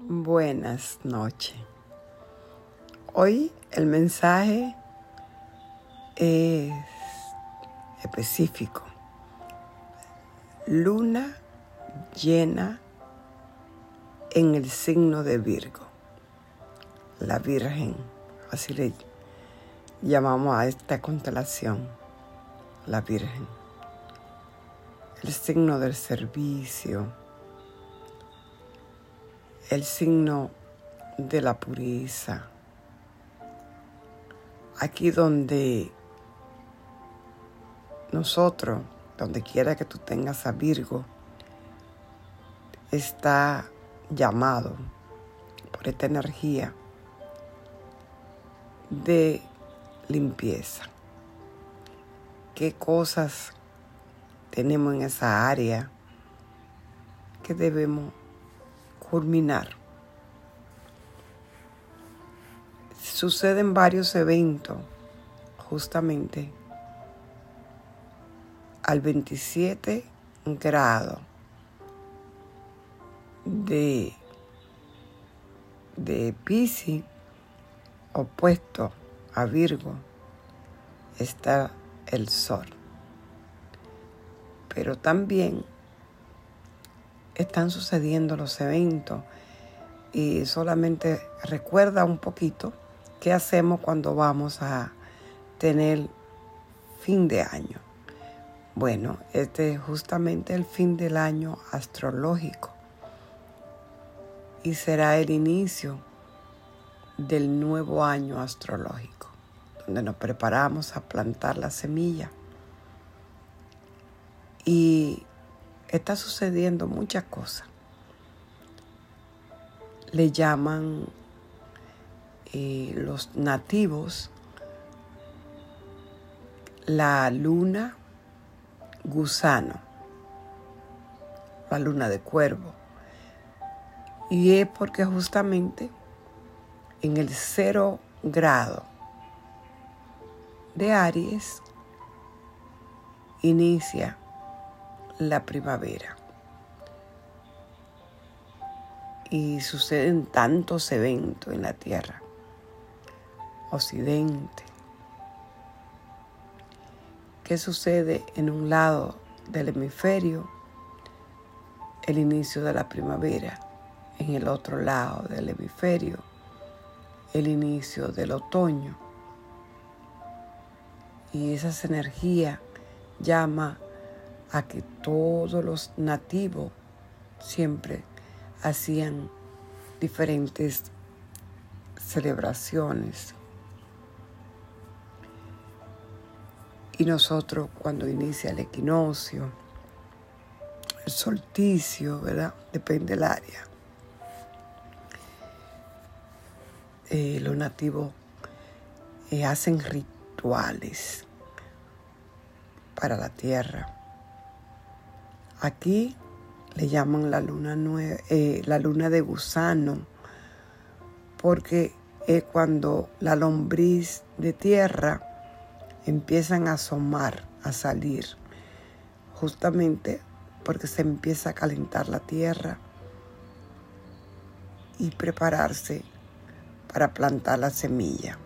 Buenas noches. Hoy el mensaje es específico. Luna llena en el signo de Virgo. La Virgen, así le llamamos a esta constelación, la Virgen. El signo del servicio, el signo de la pureza. Aquí donde nosotros, donde quiera que tú tengas a Virgo, está llamado por esta energía de limpieza. ¿Qué cosas tenemos en esa área que debemos culminar? Suceden varios eventos justamente al 27 grado de, de Pisces opuesto a Virgo está el Sol. Pero también están sucediendo los eventos y solamente recuerda un poquito qué hacemos cuando vamos a tener fin de año. Bueno, este es justamente el fin del año astrológico y será el inicio del nuevo año astrológico, donde nos preparamos a plantar la semilla. Y está sucediendo muchas cosas. Le llaman eh, los nativos la luna gusano, la luna de cuervo. Y es porque justamente en el cero grado de Aries inicia la primavera. Y suceden tantos eventos en la Tierra. Occidente, qué sucede en un lado del hemisferio, el inicio de la primavera, en el otro lado del hemisferio, el inicio del otoño. Y esa energía llama a que todos los nativos siempre hacían diferentes celebraciones, Y nosotros cuando inicia el equinoccio, el solsticio, ¿verdad? Depende del área. Eh, los nativos eh, hacen rituales para la tierra. Aquí le llaman la luna, eh, la luna de gusano, porque es cuando la lombriz de tierra empiezan a asomar, a salir, justamente porque se empieza a calentar la tierra y prepararse para plantar la semilla.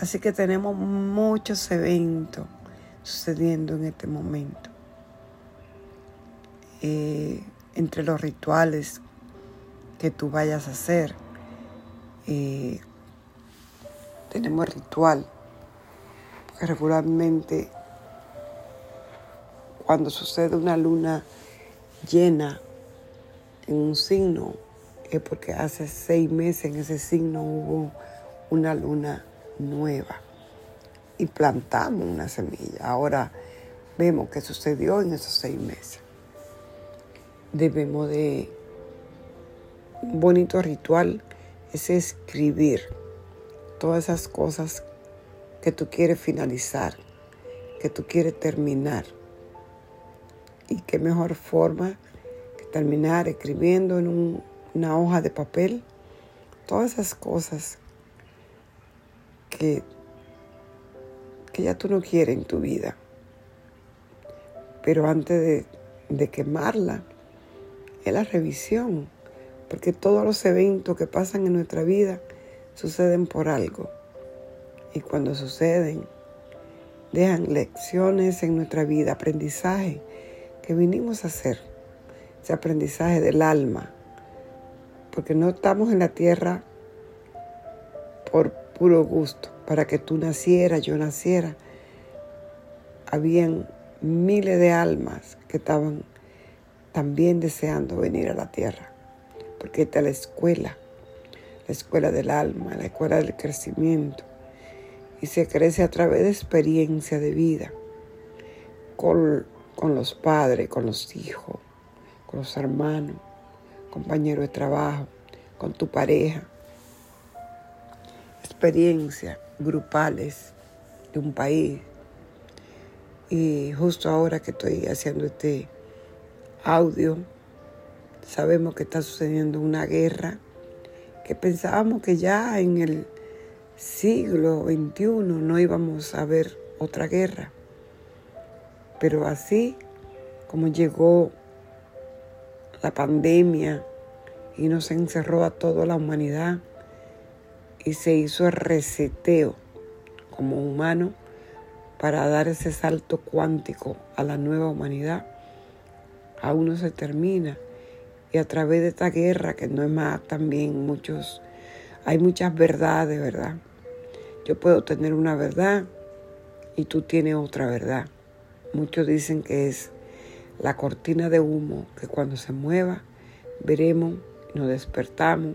Así que tenemos muchos eventos sucediendo en este momento. Eh, entre los rituales que tú vayas a hacer, eh, tenemos ritual regularmente cuando sucede una luna llena en un signo es porque hace seis meses en ese signo hubo una luna nueva y plantamos una semilla. Ahora vemos qué sucedió en esos seis meses. Debemos de un bonito ritual es escribir todas esas cosas que tú quieres finalizar, que tú quieres terminar. Y qué mejor forma que terminar escribiendo en una hoja de papel todas esas cosas que, que ya tú no quieres en tu vida. Pero antes de, de quemarla, es la revisión porque todos los eventos que pasan en nuestra vida suceden por algo. Y cuando suceden, dejan lecciones en nuestra vida, aprendizaje que vinimos a hacer, ese aprendizaje del alma, porque no estamos en la tierra por puro gusto, para que tú nacieras, yo naciera. Habían miles de almas que estaban también deseando venir a la tierra, porque esta es la escuela, la escuela del alma, la escuela del crecimiento, y se crece a través de experiencia de vida, con, con los padres, con los hijos, con los hermanos, compañeros de trabajo, con tu pareja, experiencias grupales de un país. Y justo ahora que estoy haciendo este audio, sabemos que está sucediendo una guerra que pensábamos que ya en el siglo XXI no íbamos a ver otra guerra. Pero así como llegó la pandemia y nos encerró a toda la humanidad y se hizo el reseteo como humano para dar ese salto cuántico a la nueva humanidad, aún no se termina. Y a través de esta guerra, que no es más también muchos, hay muchas verdades, ¿verdad? Yo puedo tener una verdad y tú tienes otra verdad. Muchos dicen que es la cortina de humo que cuando se mueva veremos, nos despertamos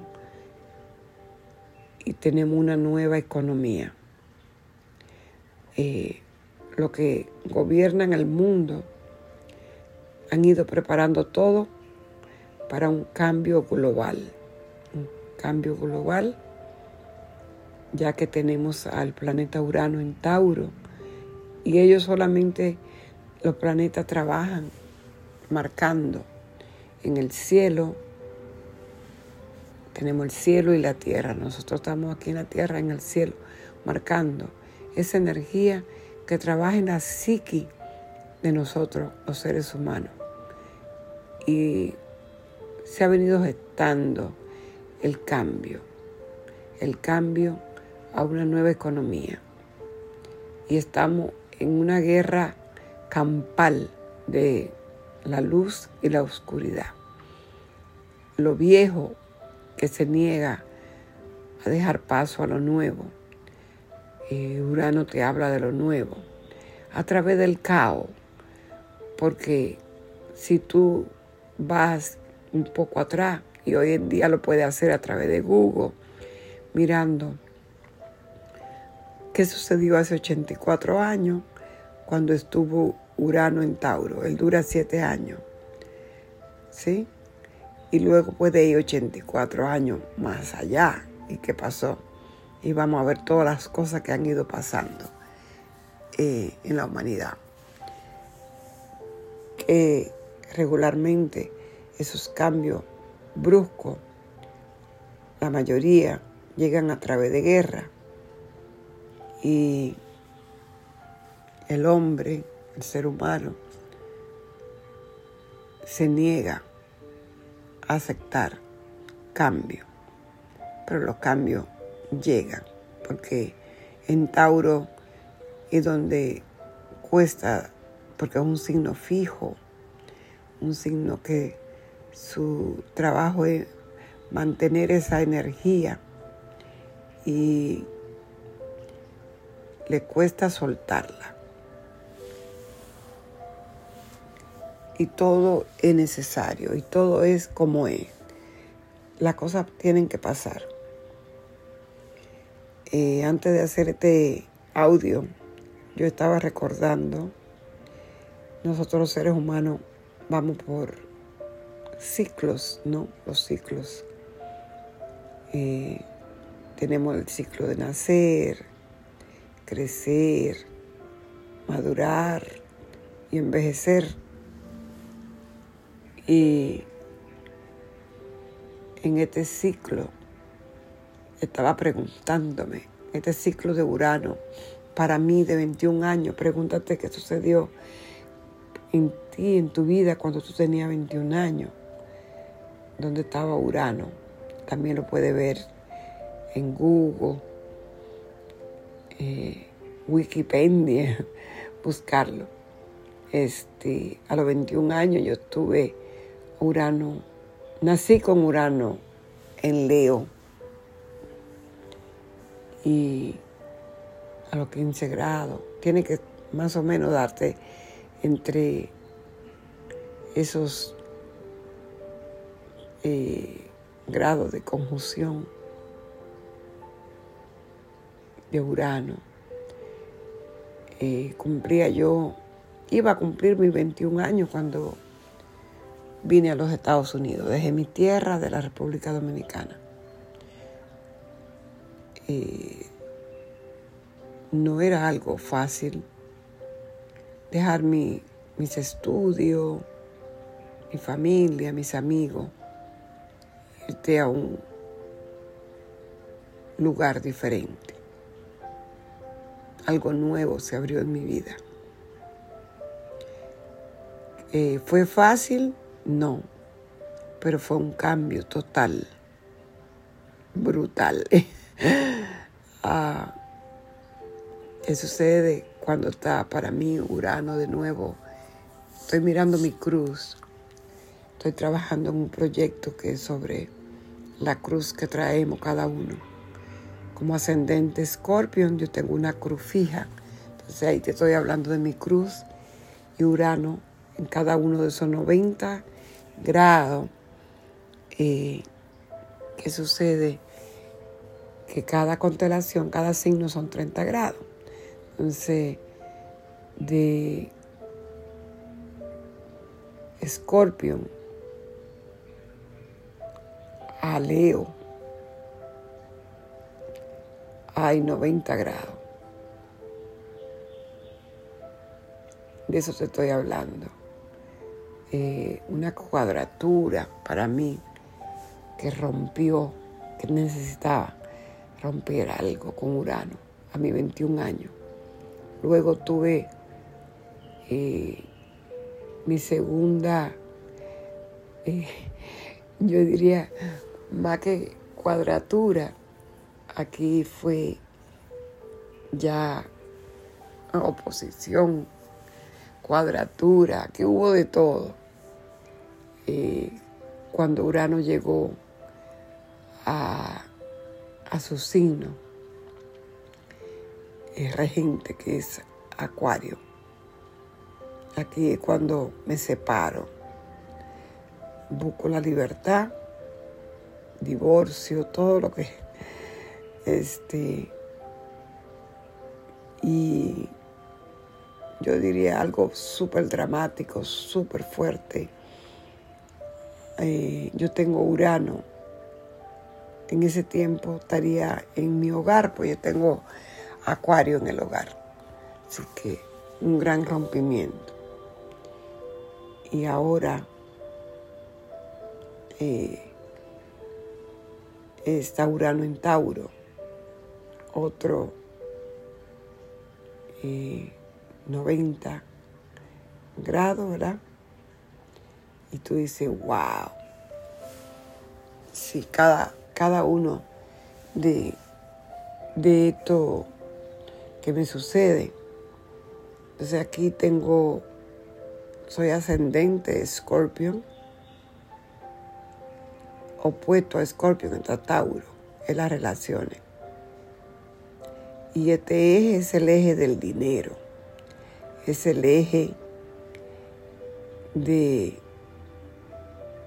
y tenemos una nueva economía. Eh, lo que gobiernan el mundo han ido preparando todo para un cambio global. Un cambio global, ya que tenemos al planeta Urano en Tauro y ellos solamente, los planetas trabajan marcando en el cielo. Tenemos el cielo y la tierra. Nosotros estamos aquí en la tierra, en el cielo, marcando esa energía que trabaja en la psiqui de nosotros, los seres humanos. Y se ha venido gestando el cambio, el cambio a una nueva economía. Y estamos en una guerra campal de la luz y la oscuridad. Lo viejo que se niega a dejar paso a lo nuevo. Eh, Urano te habla de lo nuevo a través del caos, porque si tú vas un poco atrás, y hoy en día lo puedes hacer a través de Google, mirando qué sucedió hace 84 años cuando estuvo Urano en Tauro. Él dura 7 años. ¿Sí? Y luego puede ir 84 años más allá. ¿Y qué pasó? Y vamos a ver todas las cosas que han ido pasando eh, en la humanidad. Que regularmente esos cambios bruscos, la mayoría llegan a través de guerra. Y el hombre, el ser humano, se niega a aceptar cambio. Pero los cambios llegan, porque en Tauro es donde cuesta, porque es un signo fijo, un signo que su trabajo es mantener esa energía y le cuesta soltarla. Y todo es necesario y todo es como es. Las cosas tienen que pasar. Eh, antes de hacer este audio, yo estaba recordando, nosotros los seres humanos vamos por ciclos, ¿no? Los ciclos. Eh, tenemos el ciclo de nacer, crecer, madurar y envejecer. Y en este ciclo estaba preguntándome, este ciclo de Urano, para mí de 21 años, pregúntate qué sucedió ti, en tu vida, cuando tú tenías 21 años donde estaba Urano. También lo puede ver en Google, eh, Wikipedia, buscarlo. Este, a los 21 años yo tuve Urano, nací con Urano en Leo. Y a los 15 grados, tiene que más o menos darte entre esos eh, grados de conjunción de Urano. Eh, cumplía yo, iba a cumplir mis 21 años cuando vine a los Estados Unidos, desde mi tierra de la República Dominicana. Eh, no era algo fácil dejar mis estudios, mi familia, mis amigos, irte a un lugar diferente. Algo nuevo se abrió en mi vida. Eh, ¿Fue fácil? No, pero fue un cambio total, brutal. ah, ¿Qué sucede cuando está para mí Urano de nuevo? Estoy mirando mi cruz. Estoy trabajando en un proyecto que es sobre la cruz que traemos cada uno. Como ascendente Scorpion, yo tengo una cruz fija. Entonces ahí te estoy hablando de mi cruz y Urano en cada uno de esos 90 grados. Eh, ¿Qué sucede? Que cada constelación, cada signo son 30 grados. Entonces, de Escorpión a Leo hay 90 grados. De eso te estoy hablando. Eh, una cuadratura para mí que rompió, que necesitaba romper algo con Urano a mis 21 años. Luego tuve eh, mi segunda, eh, yo diría, más que cuadratura, aquí fue ya oposición, cuadratura, que hubo de todo. Eh, cuando Urano llegó a, a su signo regente que es Acuario. Aquí es cuando me separo. Busco la libertad, divorcio, todo lo que... Este... Y yo diría algo súper dramático, súper fuerte. Eh, yo tengo Urano. En ese tiempo estaría en mi hogar, pues yo tengo Acuario en el hogar. Así que un gran rompimiento. Y ahora eh, está Urano en Tauro, otro 90 eh, grados, ¿verdad? Y tú dices, wow. Sí, cada, cada uno de, de estos ¿Qué me sucede? Entonces aquí tengo, soy ascendente Scorpion, opuesto a Scorpion está Tauro, es las relaciones. Y este eje es el eje del dinero, es el eje de,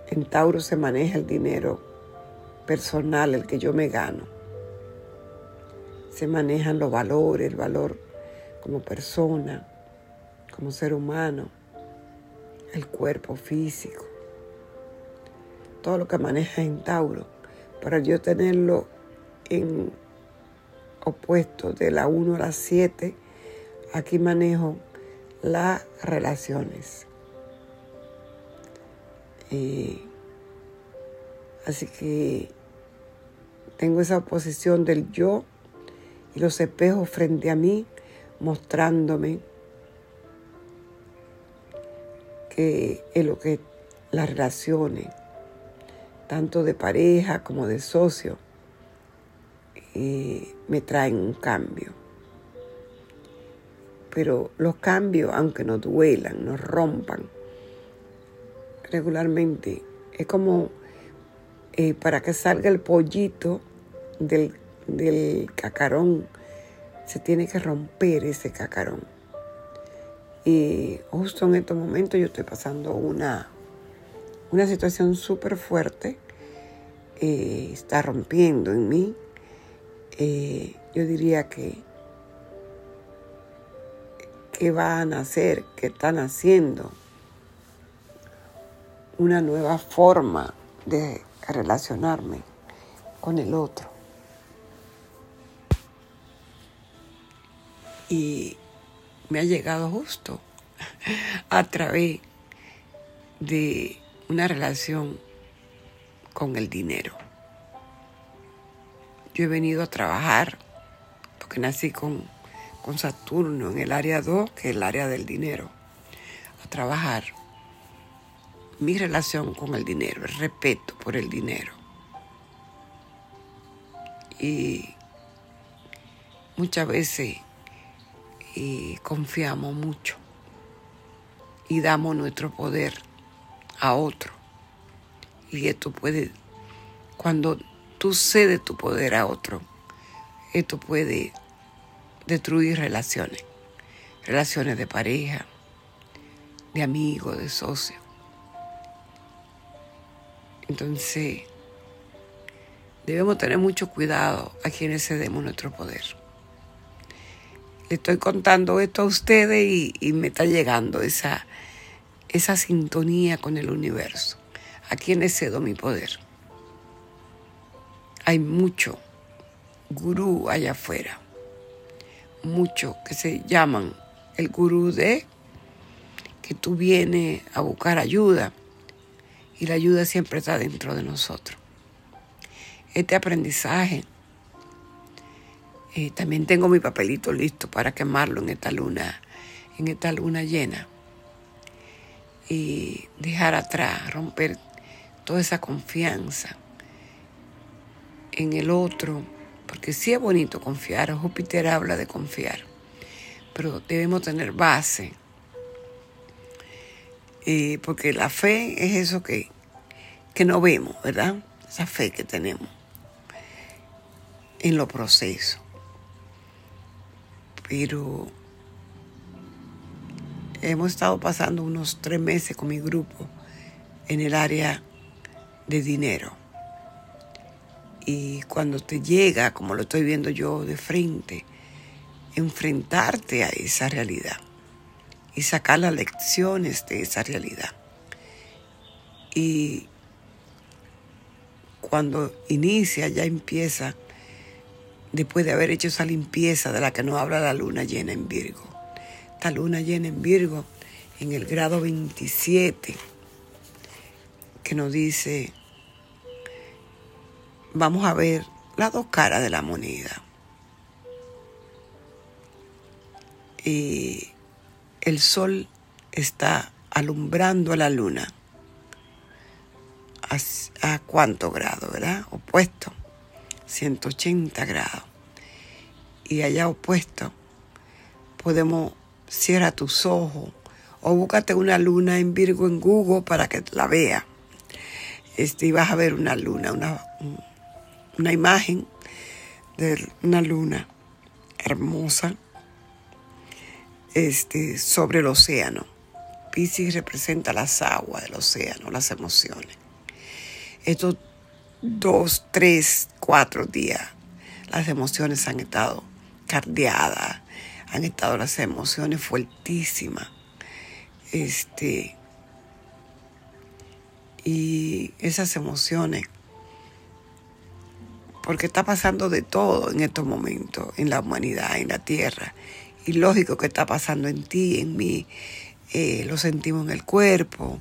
en Tauro se maneja el dinero personal, el que yo me gano se manejan los valores, el valor como persona, como ser humano, el cuerpo físico, todo lo que maneja en Tauro, para yo tenerlo en opuesto de la 1 a la 7, aquí manejo las relaciones. Eh, así que tengo esa oposición del yo y los espejos frente a mí mostrándome que es lo que las relaciones tanto de pareja como de socio, eh, me traen un cambio. Pero los cambios, aunque nos duelan, nos rompan, regularmente es como eh, para que salga el pollito del, del cacarón, se tiene que romper ese cacarón. Y justo en estos momentos yo estoy pasando una, una situación súper fuerte. Eh, está rompiendo en mí. Eh, yo diría que, que van a hacer, que están haciendo una nueva forma de relacionarme con el otro. Y me ha llegado justo a través de una relación con el dinero. Yo he venido a trabajar, porque nací con, con Saturno en el área 2, que es el área del dinero, a trabajar mi relación con el dinero, el respeto por el dinero. Y muchas veces y confiamos mucho y damos nuestro poder a otro. Y esto puede, cuando tú cedes tu poder a otro, esto puede destruir relaciones, relaciones de pareja, de amigo, de socio. Entonces, debemos tener mucho cuidado a quienes cedemos nuestro poder le estoy contando esto a ustedes y, me está llegando esa, esa sintonía con el universo. ¿A quién cedo mi poder? Hay mucho gurú allá afuera, mucho que se llaman el gurú de que tú vienes a buscar ayuda y la ayuda siempre está dentro de nosotros. Este aprendizaje eh, también tengo mi papelito listo para quemarlo en esta luna, en esta luna llena. Y dejar atrás, romper toda esa confianza en el otro, porque sí es bonito confiar, Júpiter habla de confiar, pero debemos tener base, eh, porque la fe es eso que, que no vemos, ¿verdad? Esa fe que tenemos en los procesos pero hemos estado pasando unos tres meses con mi grupo en el área de dinero. Y cuando te llega, como lo estoy viendo yo de frente, enfrentarte a esa realidad y sacar las lecciones de esa realidad. Y cuando inicia, ya empieza después de haber hecho esa limpieza de la que nos habla la luna llena en Virgo. Esta luna llena en Virgo, en el grado 27, que nos dice, vamos a ver las dos caras de la moneda. Y el sol está alumbrando a la luna. ¿A, cuánto grado, verdad? Opuesto. 180 grados. Y allá opuesto, podemos cierra tus ojos o búscate una luna en Virgo en Google para que la vea. Este, y vas a ver una luna, una, una imagen de una luna hermosa este, sobre el océano. Pisces representa las aguas del océano, las emociones. Esto dos, tres, cuatro días, las emociones han estado cardeadas, han estado las emociones fuertísimas. Este, y esas emociones, porque está pasando de todo en estos momentos, en la humanidad, en la tierra. Y lógico que está pasando en ti, en mí. Eh, lo sentimos en el cuerpo,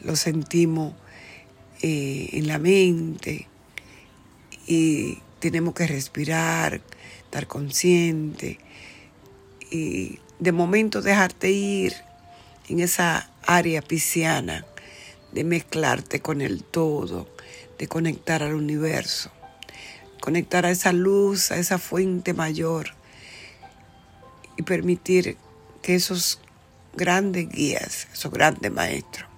lo sentimos eh, en la mente y tenemos que respirar, estar consciente y de momento dejarte ir en esa área pisciana de mezclarte con el todo, de conectar al universo, conectar a esa luz, a esa fuente mayor y permitir que esos grandes guías, esos grandes maestros,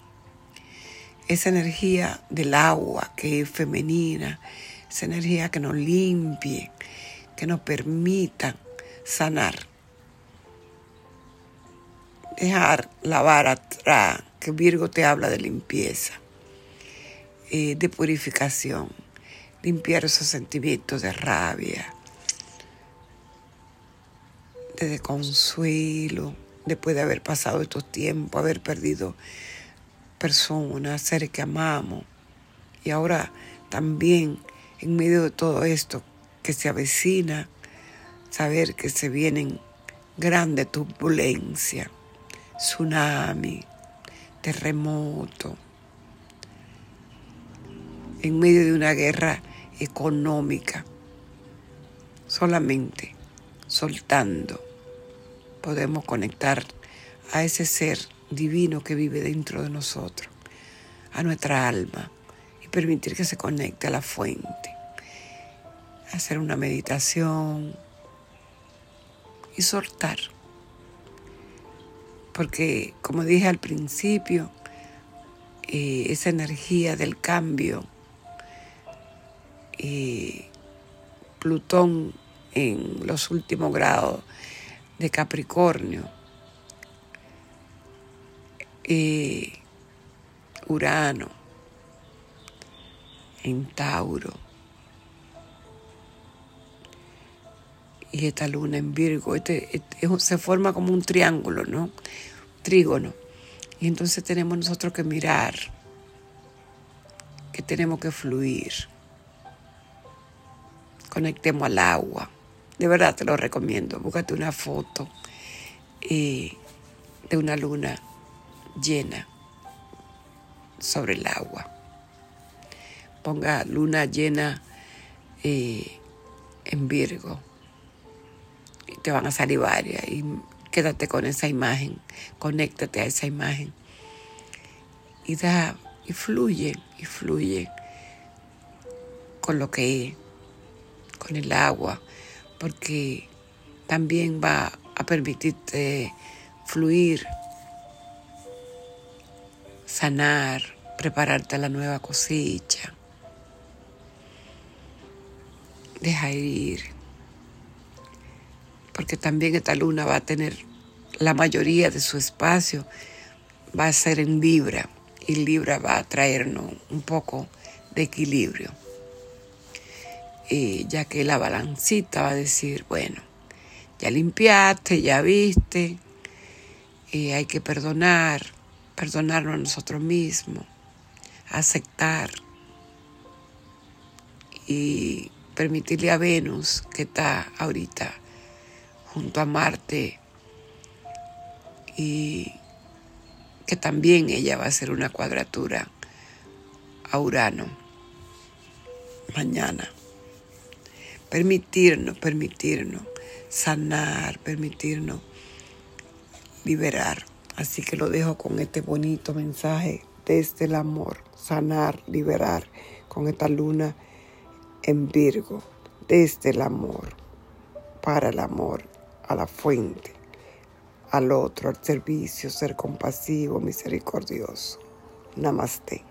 esa energía del agua que es femenina, esa energía que nos limpie, que nos permita sanar, dejar lavar atrás, que Virgo te habla de limpieza, eh, de purificación, limpiar esos sentimientos de rabia, de consuelo, después de haber pasado estos tiempos, haber perdido personas, seres que amamos. Y ahora también, en medio de todo esto que se avecina, saber que se vienen grandes turbulencias, tsunami, terremoto, en medio de una guerra económica, solamente soltando podemos conectar a ese ser divino que vive dentro de nosotros, a nuestra alma, y permitir que se conecte a la fuente. Hacer una meditación y soltar. Porque, como dije al principio, eh, esa energía del cambio, eh, Plutón en los últimos grados de Capricornio, y Urano en Tauro esta luna en Virgo, este, este se forma como un triángulo, ¿no? Trígono. Y entonces tenemos nosotros que mirar, que tenemos que fluir. Conectemos al agua de verdad te lo recomiendo. Búscate una foto eh, de una luna llena sobre el agua. Ponga luna llena eh, en Virgo te van a salir varias. Y quédate con esa imagen, conéctate a esa imagen. Y da y fluye y fluye con lo que es, con el agua, porque también va a permitirte fluir, sanar, prepararte la nueva cosecha. Deja ir, porque también esta luna va a tener la mayoría de su espacio, va a ser en Libra, y Libra va a traernos un poco de equilibrio. Ya que la balancita va a decir, bueno, ya limpiaste, ya viste, y hay que perdonar, perdonarnos a nosotros mismos, aceptar y permitirle a Venus, que está ahorita junto a Marte, y que también ella va a hacer una cuadratura a Urano mañana permitirnos, permitirnos sanar, permitirnos liberar. Así que lo dejo con este bonito mensaje desde el amor, sanar, liberar, con esta luna en Virgo, desde el amor, para el amor, a la fuente, al otro, al servicio, ser compasivo, misericordioso. Namaste.